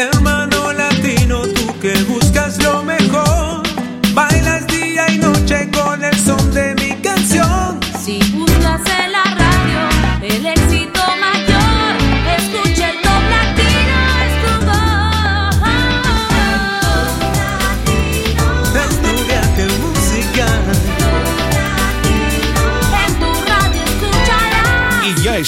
and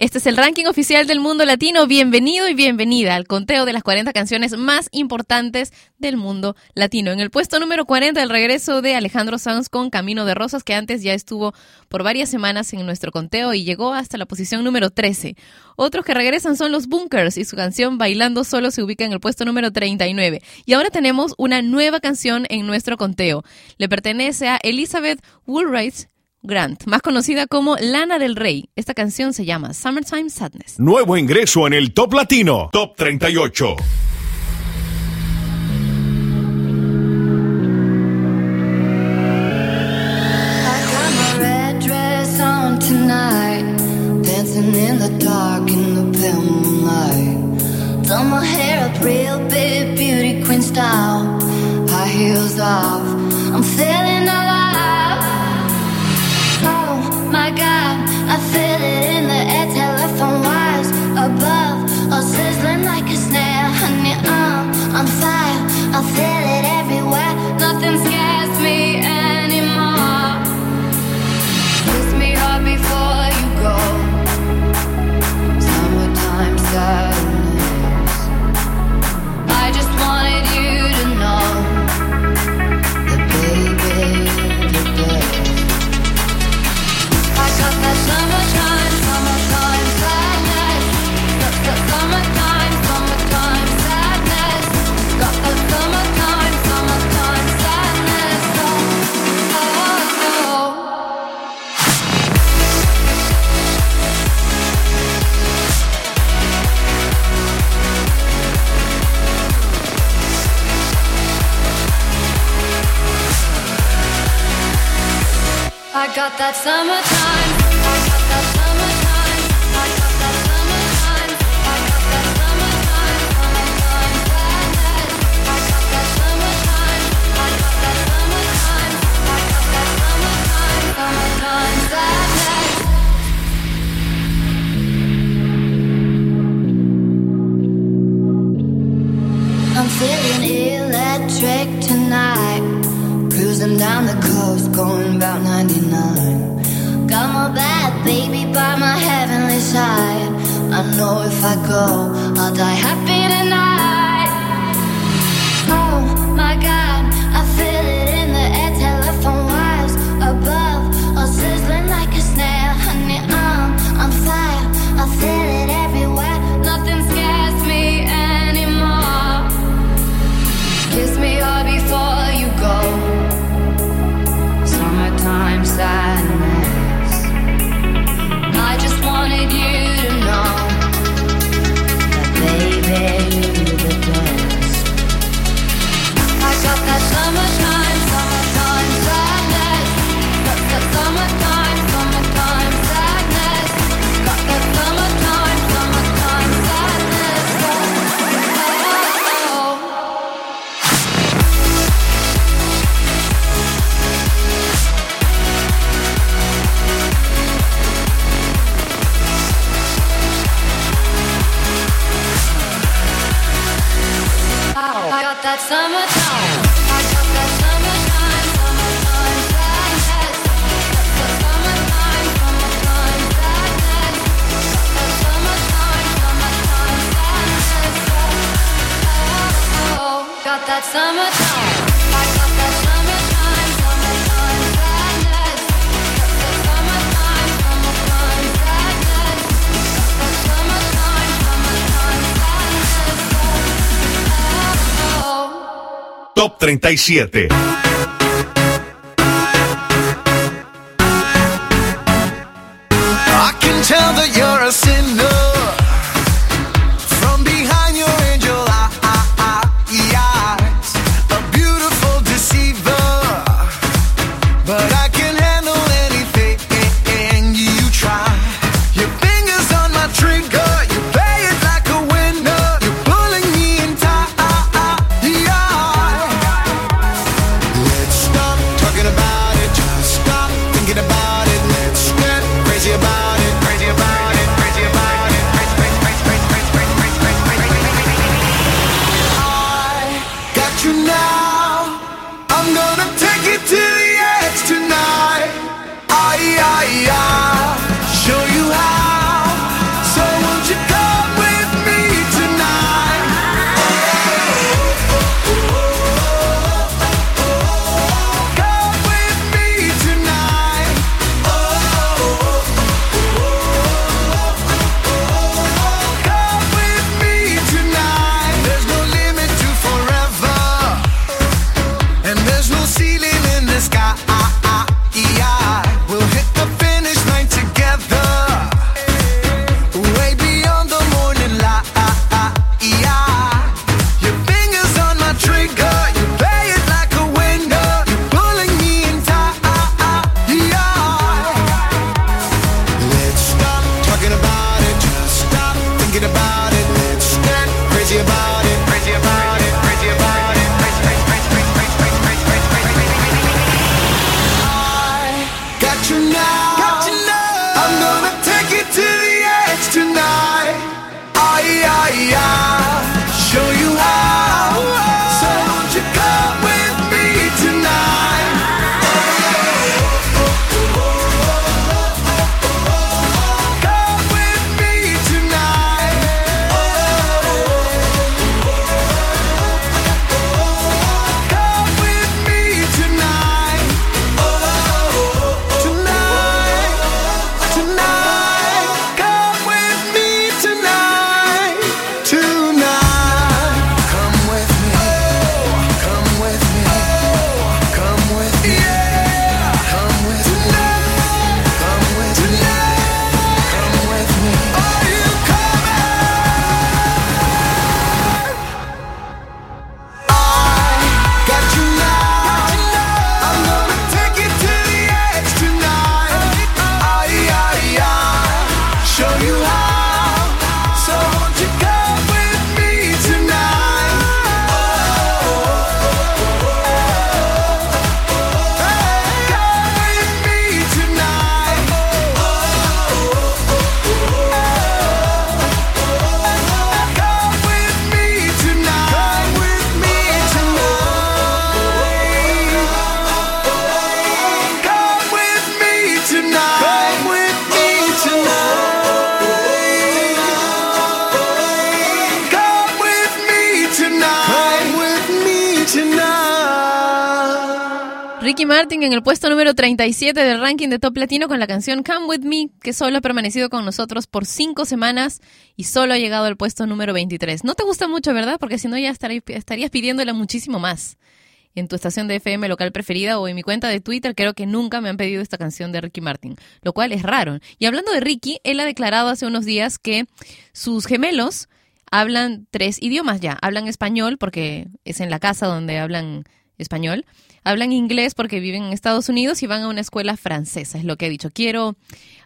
este es el ranking oficial del mundo latino. Bienvenido y bienvenida al conteo de las 40 canciones más importantes del mundo latino. En el puesto número 40, el regreso de Alejandro Sanz con Camino de Rosas, que antes ya estuvo por varias semanas en nuestro conteo y llegó hasta la posición número 13. Otros que regresan son los Bunkers y su canción Bailando Solo se ubica en el puesto número 39. Y ahora tenemos una nueva canción en nuestro conteo. Le pertenece a Elizabeth Woolright Grant, más conocida como Lana del Rey. Esta canción se llama Summertime Sadness. Nuevo ingreso en el Top Latino, Top 38. in the dark in the. Done my hair real big, beauty queen style. High heels off. 37. En el puesto número 37 del ranking de Top Latino con la canción Come With Me, que solo ha permanecido con nosotros por cinco semanas y solo ha llegado al puesto número 23. No te gusta mucho, ¿verdad? Porque si no ya estarí- estarías pidiéndola muchísimo más. En tu estación de FM local preferida o en mi cuenta de Twitter, creo que nunca me han pedido esta canción de Ricky Martin, lo cual es raro. Y hablando de Ricky, él ha declarado hace unos días que sus gemelos hablan tres idiomas ya. Hablan español porque es en la casa donde hablan español. Hablan inglés porque viven en Estados Unidos y van a una escuela francesa, es lo que he dicho. Quiero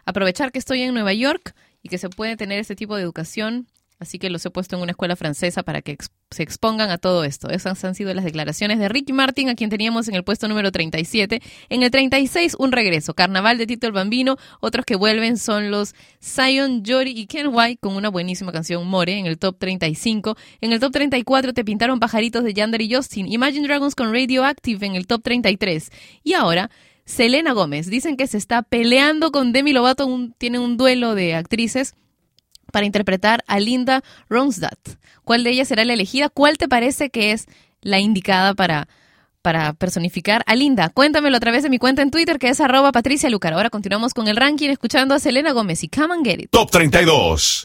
aprovechar que estoy en Nueva York y que se puede tener este tipo de educación, así que los he puesto en una escuela francesa para que se expongan a todo esto. Esas han sido las declaraciones de Ricky Martin, a quien teníamos en el puesto número 37. En el 36, un regreso. Carnaval de Tito el Bambino. Otros que vuelven son los Zion, Jory y Ken White con una buenísima canción More en el top 35. En el top 34 te pintaron pajaritos de Yander y Justin. Imagine Dragons con Radioactive en el top 33. Y ahora, Selena Gómez. Dicen que se está peleando con Demi Lovato. tiene un duelo de actrices para interpretar a Linda Ronstadt. ¿Cuál de ellas será la elegida? ¿Cuál te parece que es la indicada para, para personificar a Linda? Cuéntamelo a través de mi cuenta en Twitter que es arroba Patricia Lucar. Ahora continuamos con el ranking escuchando a Selena Gómez y Come and Get It. Top 32.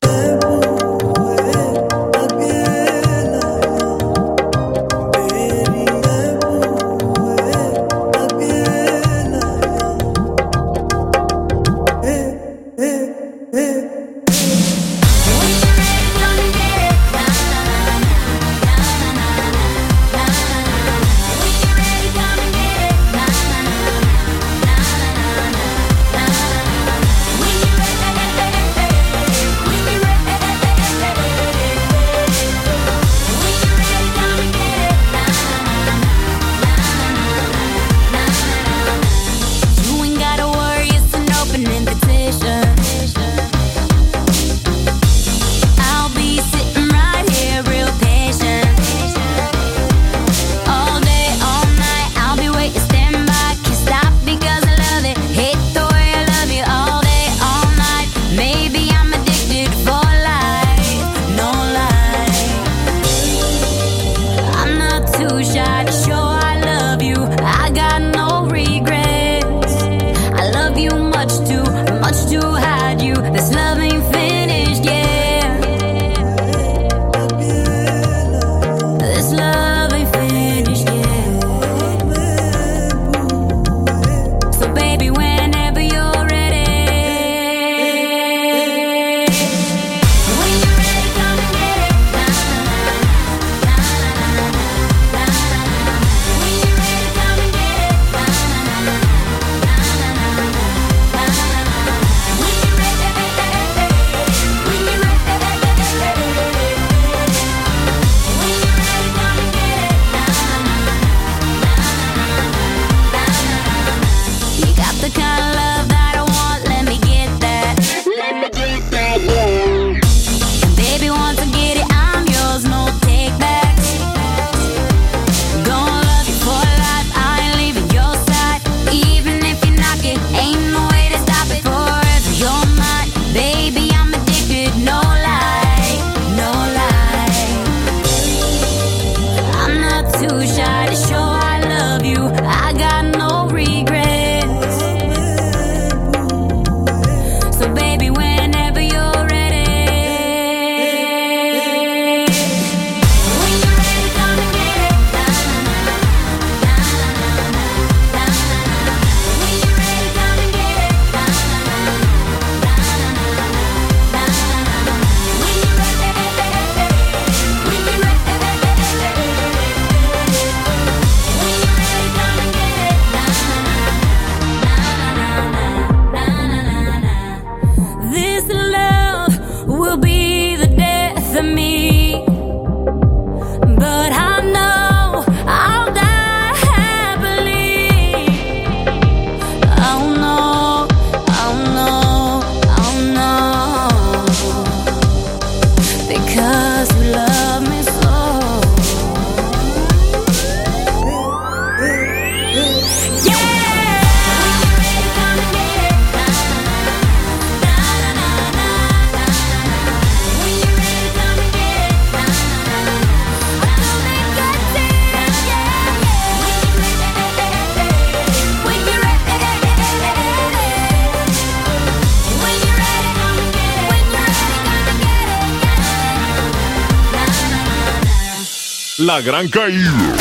la gran caída.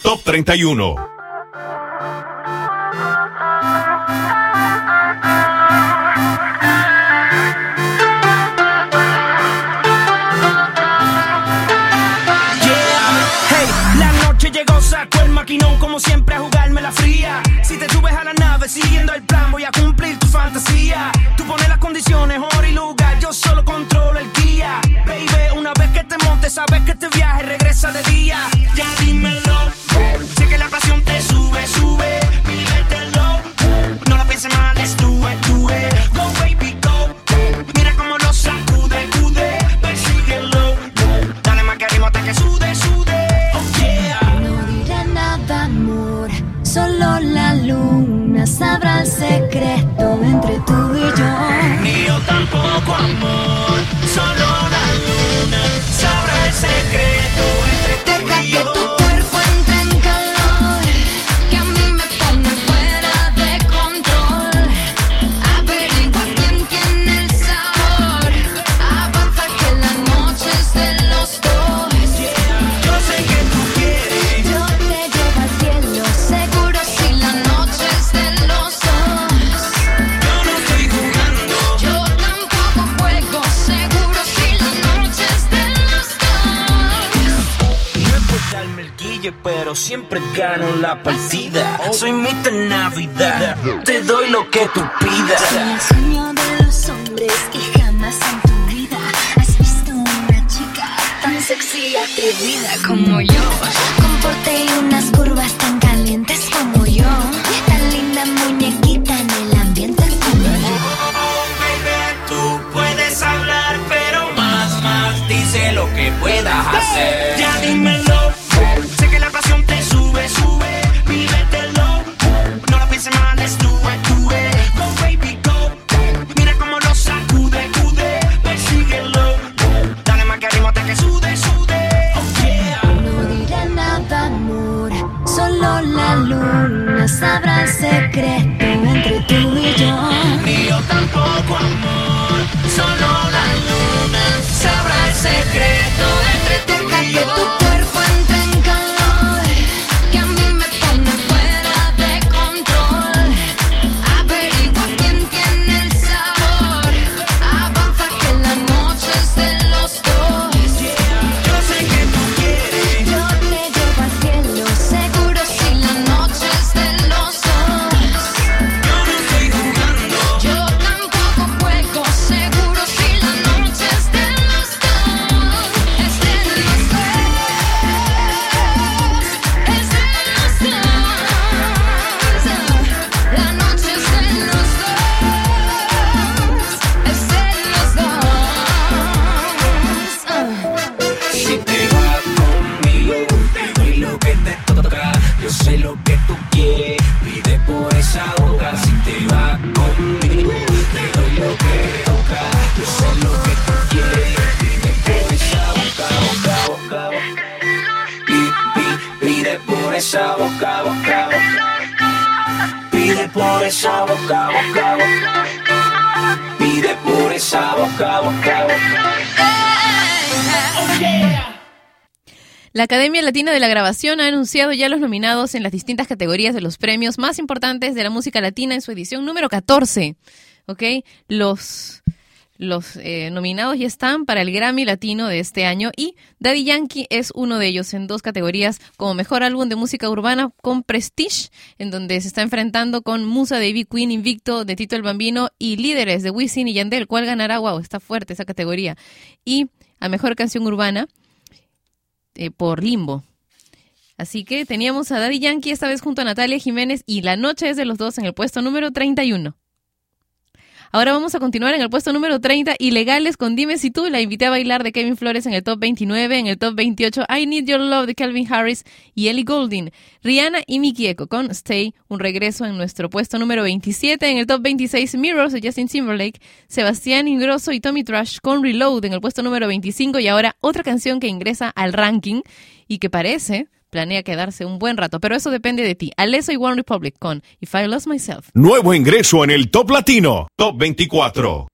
Top 31. siempre gano la partida. Soy mitad Navidad, te doy lo que tú pidas. Soy el sueño de los hombres que jamás en tu vida has visto una chica tan sexy y atrevida como yo. La Academia Latina de la Grabación ha anunciado ya los nominados en las distintas categorías de los premios más importantes de la música latina en su edición número 14. ¿Ok? Los, eh, nominados ya están para el Grammy Latino de este año y Daddy Yankee es uno de ellos en dos categorías como mejor álbum de música urbana con Prestige, en donde se está enfrentando con Musa de B. Queen Invicto de Tito el Bambino y Líderes de Wisin y Yandel, cuál ganará, wow, está fuerte esa categoría. Y a mejor canción urbana eh, por Limbo. Así que teníamos a Daddy Yankee esta vez junto a Natalia Jiménez y La Noche es de los dos en el puesto número 31. Ahora vamos a continuar en el puesto número 30, Ilegales con Dime si tú. La invité a bailar de Kevin Flores en el top 29, en el top 28, I Need Your Love de Calvin Harris y Ellie Golding. Rihanna y Miki Eko con Stay, un regreso en nuestro puesto número 27, en el top 26, Mirrors de Justin Timberlake, Sebastián Ingrosso y Tommy Trash con Reload en el puesto número 25 y ahora otra canción que ingresa al ranking y que parece planea quedarse un buen rato, pero eso depende de ti. Alesso y One Republic con If I Lost Myself. Nuevo ingreso en el Top Latino, Top 24.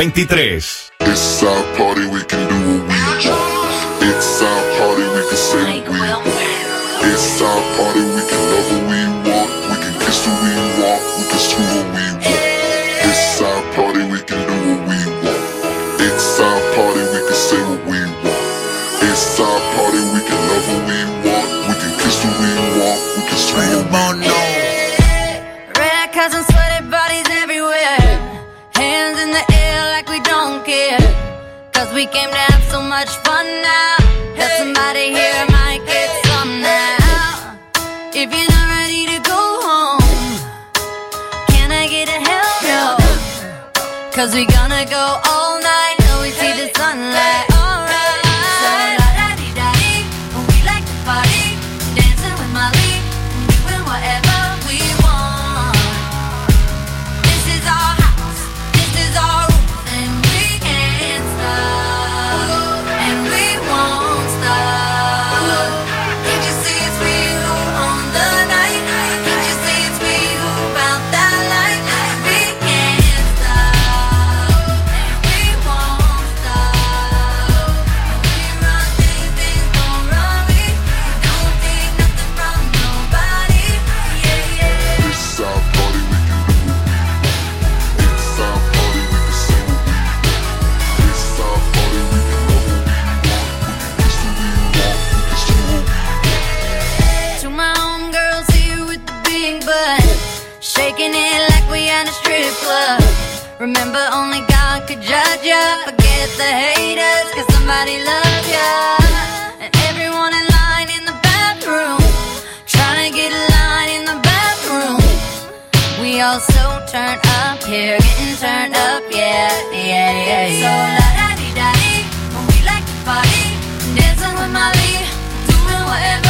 23. Turned up here, getting turned up, yeah, yeah, yeah, yeah. So la da di da di, we like to party, dancing with Molly, doing whatever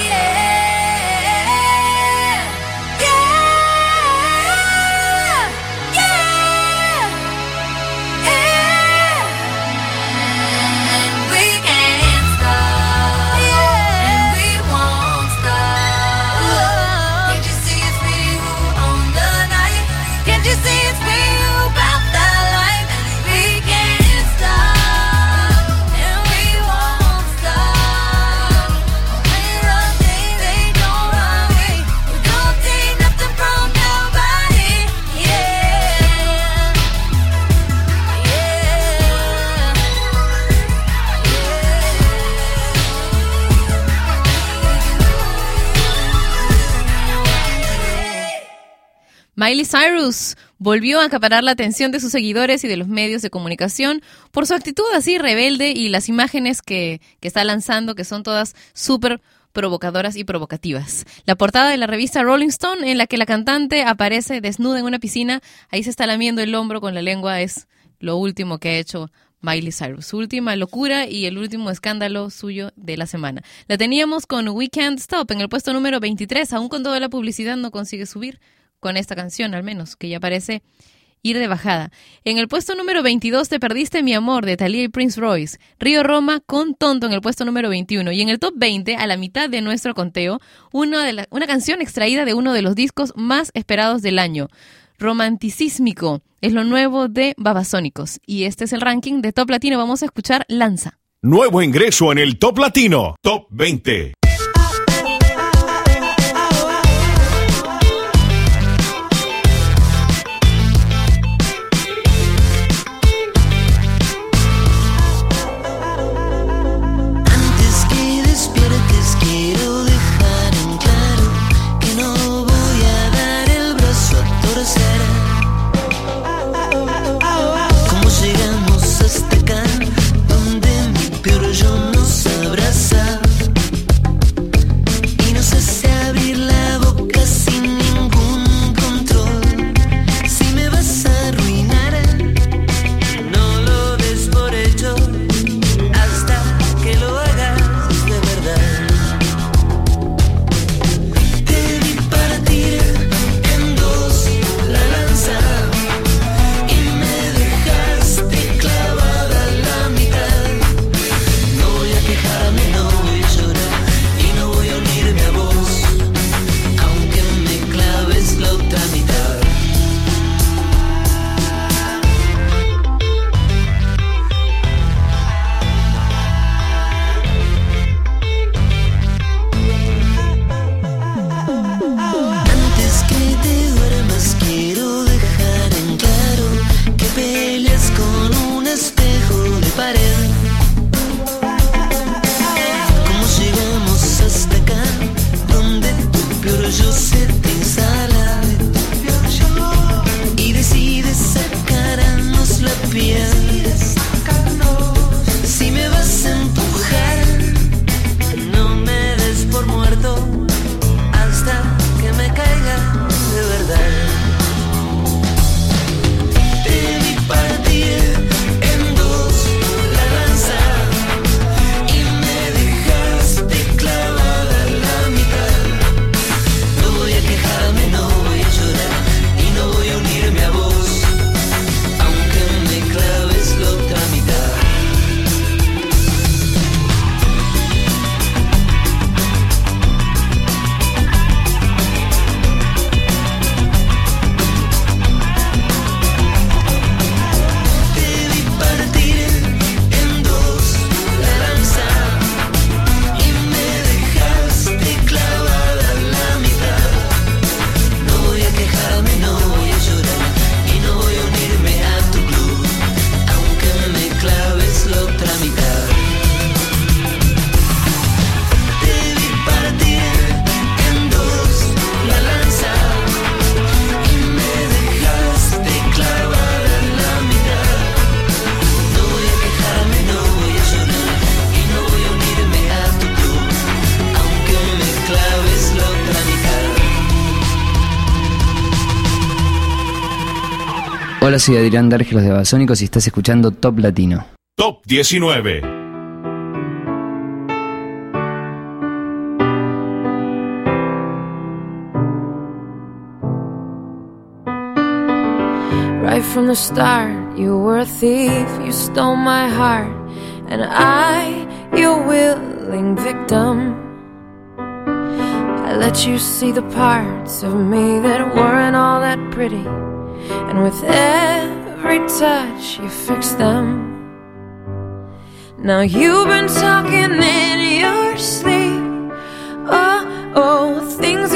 Miley Cyrus volvió a acaparar la atención de sus seguidores y de los medios de comunicación por su actitud así rebelde y las imágenes que, que está lanzando, que son todas súper provocadoras y provocativas. La portada de la revista Rolling Stone, en la que la cantante aparece desnuda en una piscina, ahí se está lamiendo el hombro con la lengua, es lo último que ha hecho Miley Cyrus. Su última locura y el último escándalo suyo de la semana. La teníamos con We Can't Stop en el puesto número 23, aún con toda la publicidad no consigue subir con esta canción al menos, que ya parece ir de bajada. En el puesto número 22 Te perdiste mi amor de Thalía y Prince Royce. Río Roma con Tonto en el puesto número 21. Y en el top 20, a la mitad de nuestro conteo, una, de una canción extraída de uno de los discos más esperados del año. Romanticísmico es lo nuevo de Babasónicos. Y este es el ranking de Top Latino. Vamos a escuchar Lanza. Nuevo ingreso en el Top Latino, Top 20. Soy Adrián Dargelos de Basónicos y estás escuchando Top Latino. Top 19. Right from the start, you were a thief, you stole my heart, and I, your willing victim. I let you see the parts of me that weren't all that pretty, and with every touch, you fix them. Now you've been talking in your sleep. Oh, oh, things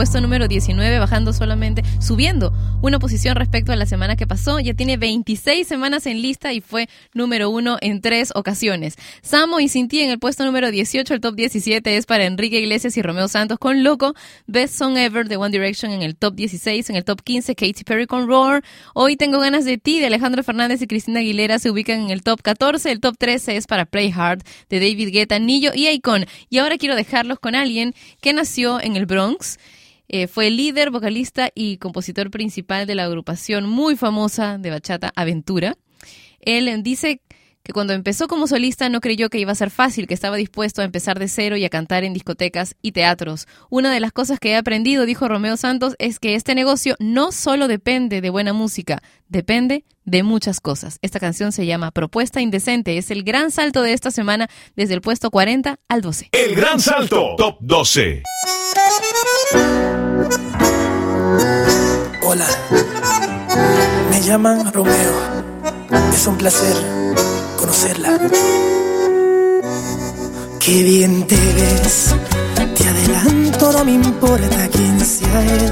puesto número 19, bajando solamente, subiendo una posición respecto a la semana que pasó. Ya tiene 26 semanas en lista y fue número uno en tres ocasiones. Samo y Cinti en el puesto número 18, el top 17 es para Enrique Iglesias y Romeo Santos con Loco. Best Song Ever de One Direction en el top 16, en el top 15 Katy Perry con Roar. Hoy tengo ganas de ti de Alejandro Fernández y Cristina Aguilera se ubican en el top 14, el top 13 es para Play Hard de David Guetta, Nillo y Icon. Y ahora quiero dejarlos con alguien que nació en el Bronx. Eh, fue líder, vocalista y compositor principal de la agrupación muy famosa de bachata Aventura. Él dice que cuando empezó como solista no creyó que iba a ser fácil, que estaba dispuesto a empezar de cero y a cantar en discotecas y teatros. Una de las cosas que he aprendido, dijo Romeo Santos, es que este negocio no solo depende de buena música, depende de muchas cosas. Esta canción se llama Propuesta Indecente, es el gran salto de esta semana desde el puesto 40 al 12. El Gran Salto, Top 12. Hola, me llaman Romeo. Es un placer conocerla. Qué bien te ves, te adelanto, no me importa quién sea él.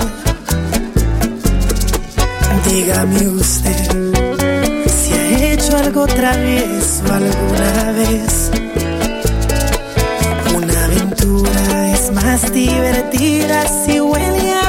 Dígame usted si ha hecho algo otra vez o alguna vez. Una aventura es más divertida si huele a.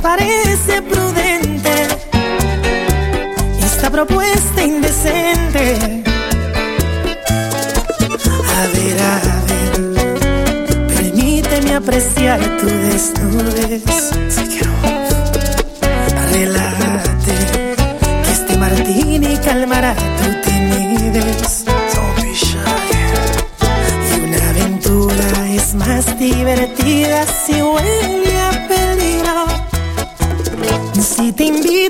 parece prudente esta propuesta indecente. A ver, a ver, permíteme apreciar tu desnudez. Si quiero, relájate, que este martini calmará tu timidez. Y una aventura es más divertida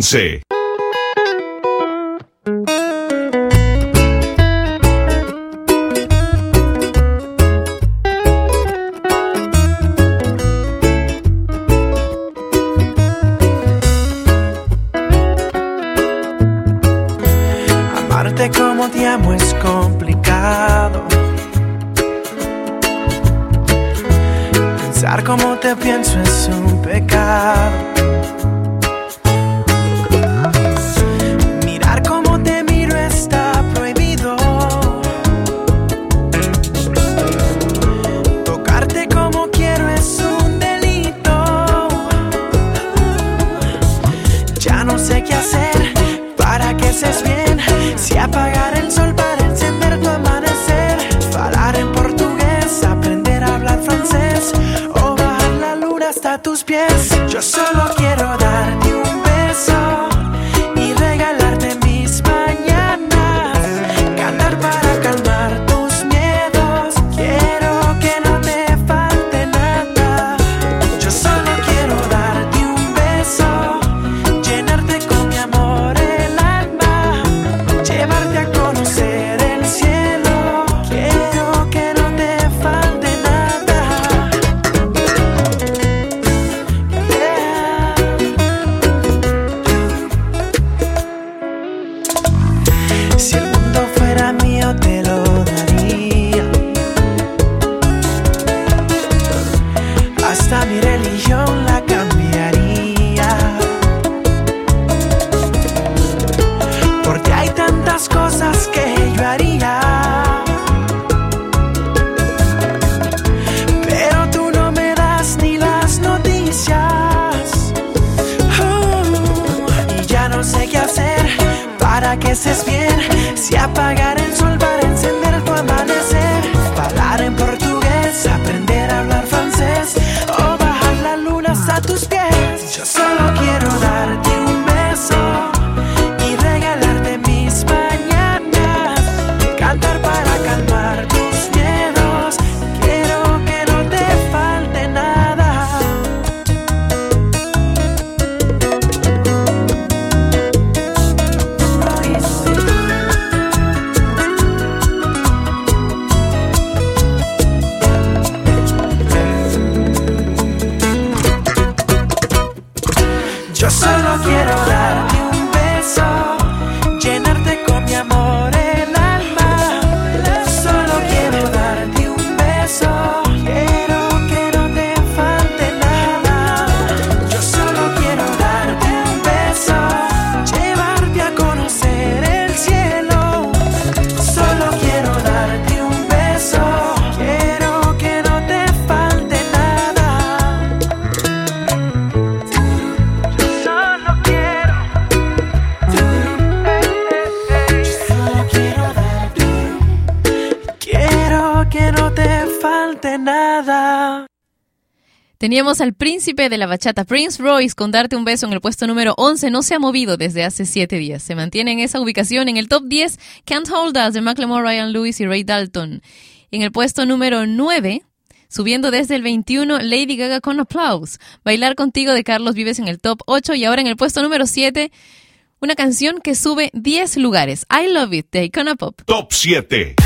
11. Teníamos al príncipe de la bachata, Prince Royce, con Darte un beso en el puesto número 11. No se ha movido desde hace 7 días. Se mantiene en esa ubicación en el top 10. Can't Hold Us de Macklemore, Ryan Lewis y Ray Dalton. En el puesto número 9, Subiendo desde el 21, Lady Gaga con Applause. Bailar contigo de Carlos Vives en el top 8 y ahora en el puesto número 7, una canción que sube 10 lugares. I Love It de Icona Pop. Top 7.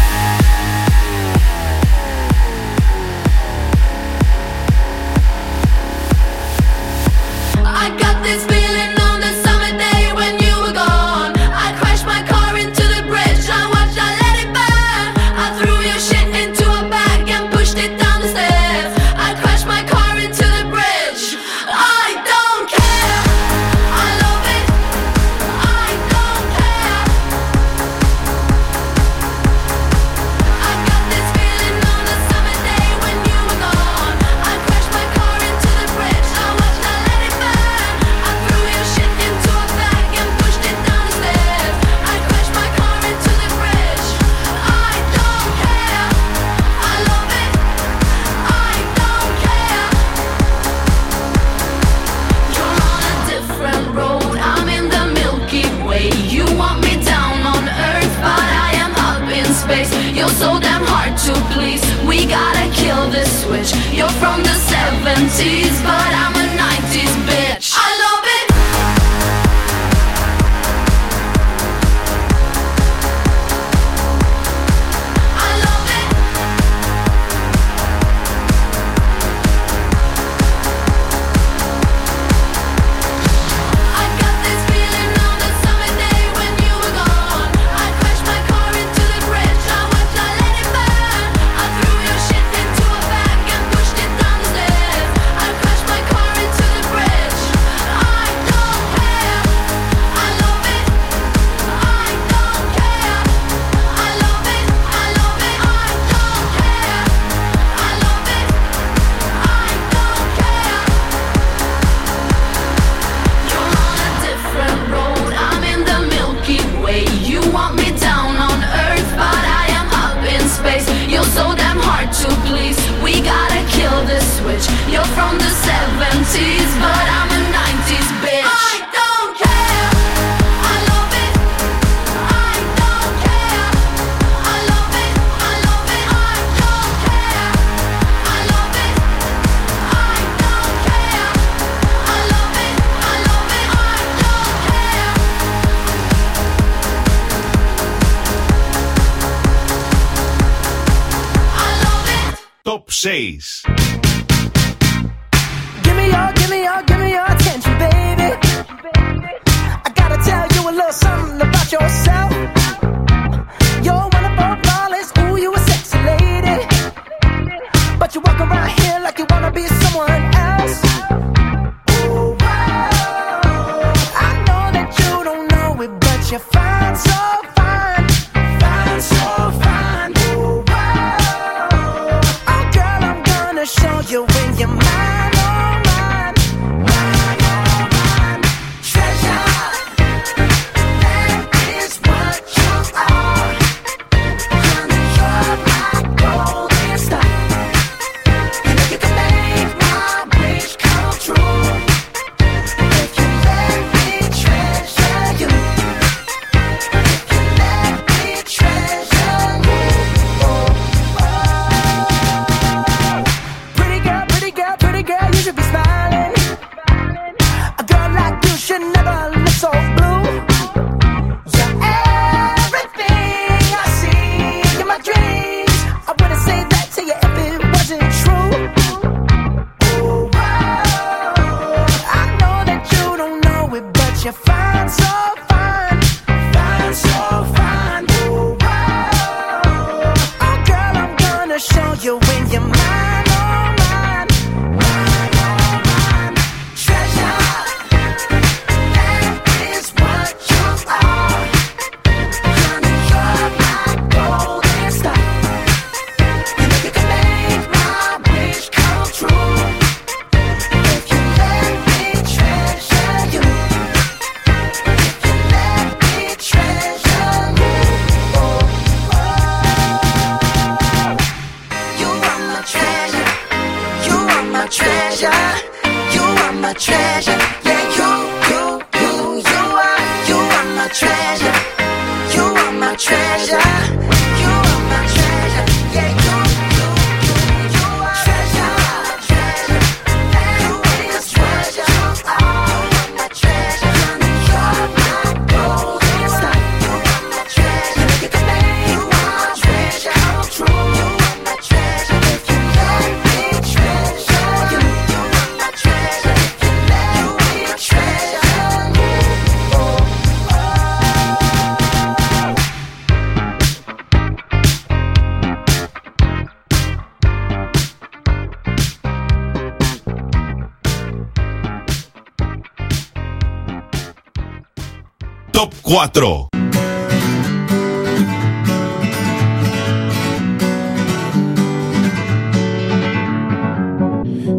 4.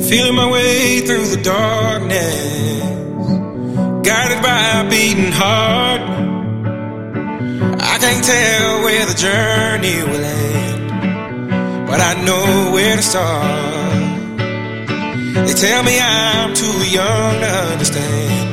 Feeling my way through the darkness, guided by a beating heart. I can't tell where the journey will end, but I know where to start. They tell me I'm too young to understand.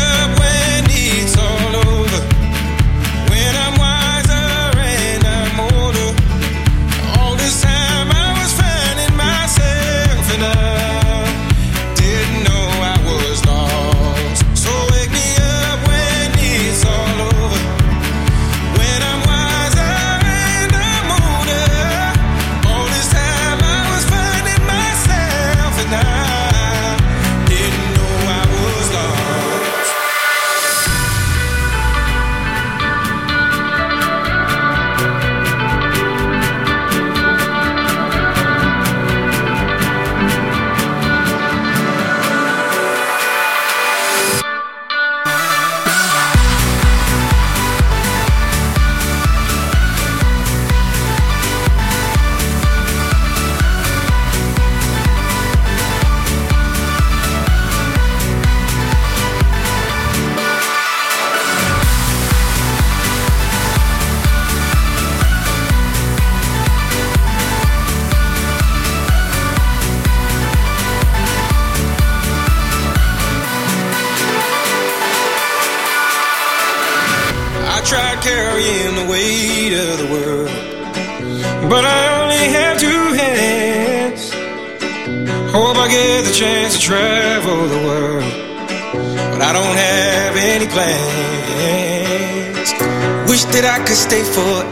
stay forever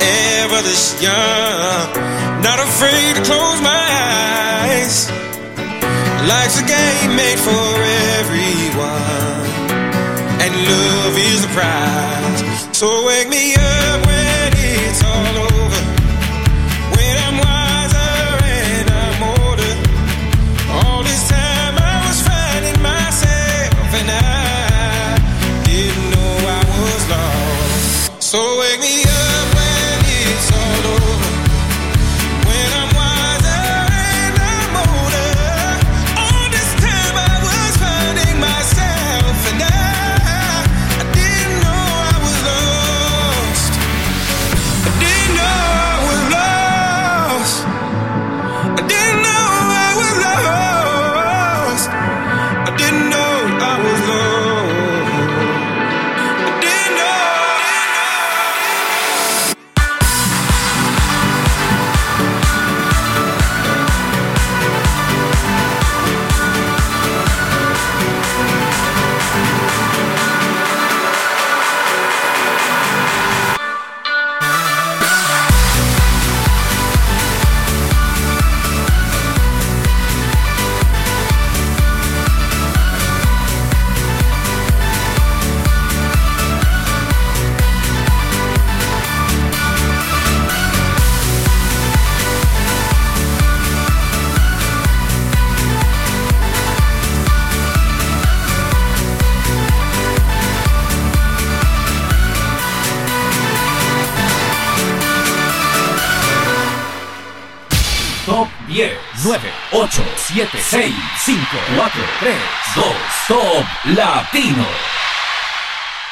7, 6, 5, 4, 3, 2, Top Latino.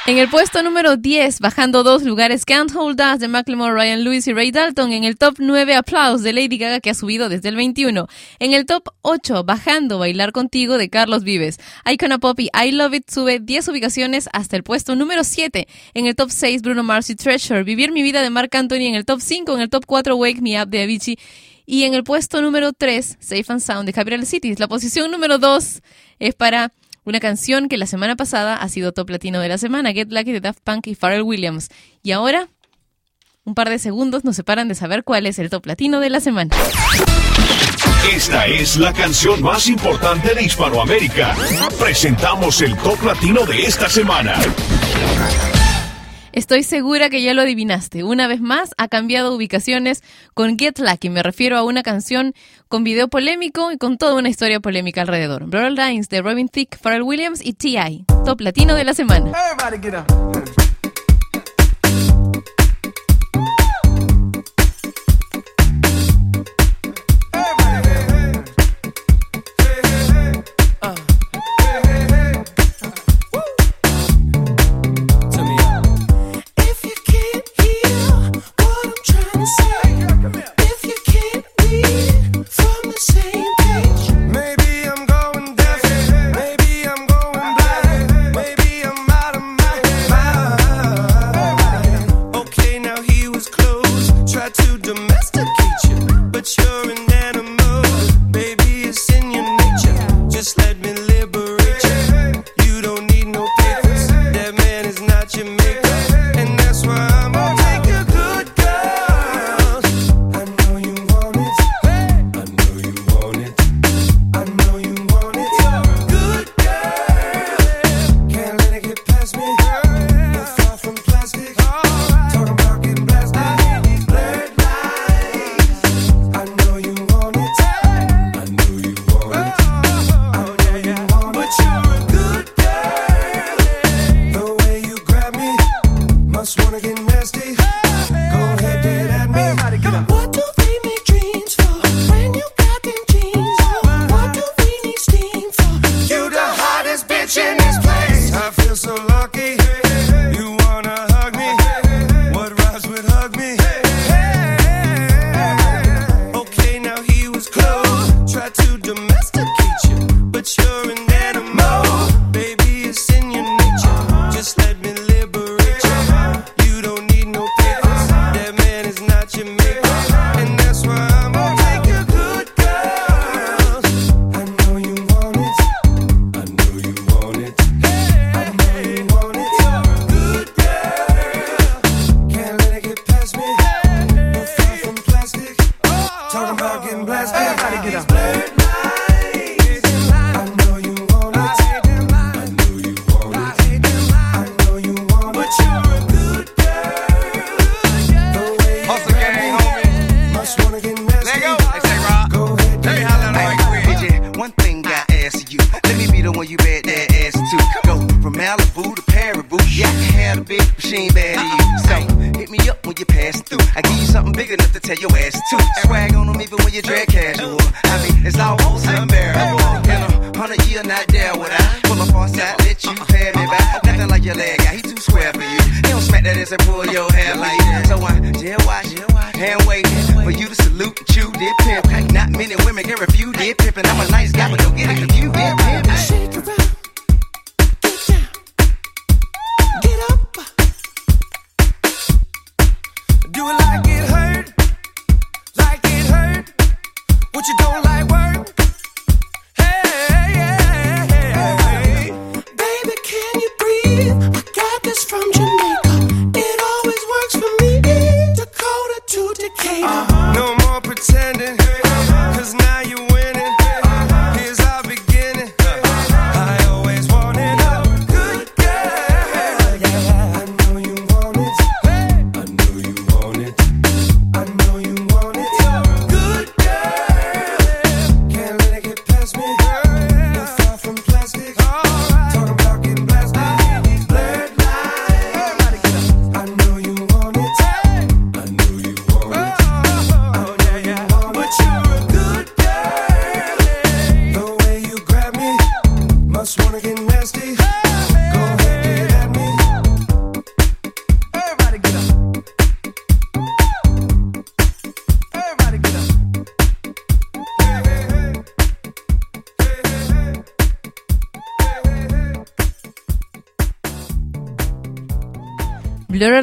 En el puesto número 10, bajando dos lugares, Can't Hold Us de Macklemore, Ryan Lewis y Ray Dalton. En el top 9, Applause de Lady Gaga, que ha subido desde el 21. En el top 8, bajando Bailar Contigo de Carlos Vives. Icona Pop y I Love It sube 10 ubicaciones hasta el puesto número 7. En el top 6, Bruno Mars y Treasure. Vivir mi vida de Marc Anthony en el top 5. En el top 4, Wake Me Up de Avicii y en el puesto número 3, Safe and Sound de Capital Cities. La posición número 2 es para una canción que la semana pasada ha sido top latino de la semana, Get Lucky de Daft Punk y Pharrell Williams. Y ahora, un par de segundos nos separan de saber cuál es el top latino de la semana. Esta es la canción más importante de Hispanoamérica. Presentamos el top latino de esta semana. Estoy segura que ya lo adivinaste. Una vez más ha cambiado ubicaciones con Get Lucky. Me refiero a una canción con video polémico y con toda una historia polémica alrededor. Blurred Lines de Robin Thicke, Pharrell Williams y T.I. Top Latino de la semana.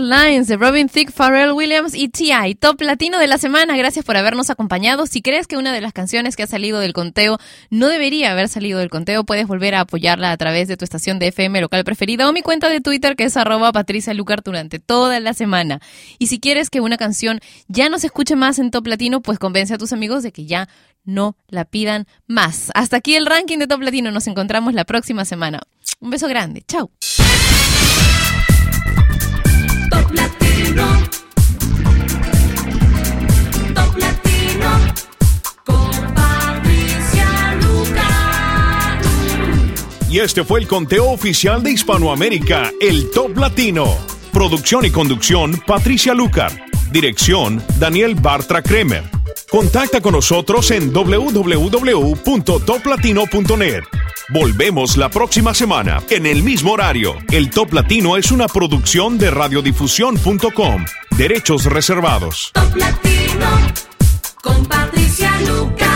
Lines de Robin Thicke, Pharrell Williams y T.I. Top Latino de la semana. Gracias por habernos acompañado. Si crees que una de las canciones que ha salido del conteo no debería haber salido del conteo, puedes volver a apoyarla a través de tu estación de FM local preferida o mi cuenta de Twitter que es arroba Patricia Lucar durante toda la semana. Y si quieres que una canción ya no se escuche más en Top Latino, pues convence a tus amigos de que ya no la pidan más. Hasta aquí el ranking de Top Latino. Nos encontramos la próxima semana. Un beso grande. Chao. Y este fue el conteo oficial de Hispanoamérica, el Top Latino. Producción y conducción, Patricia Lucar. Dirección, Daniel Bartra Kremer. Contacta con nosotros en www.toplatino.net. Volvemos la próxima semana, en el mismo horario. El Top Latino es una producción de radiodifusión.com. Derechos reservados. Top Latino. Con Patricia Lucar.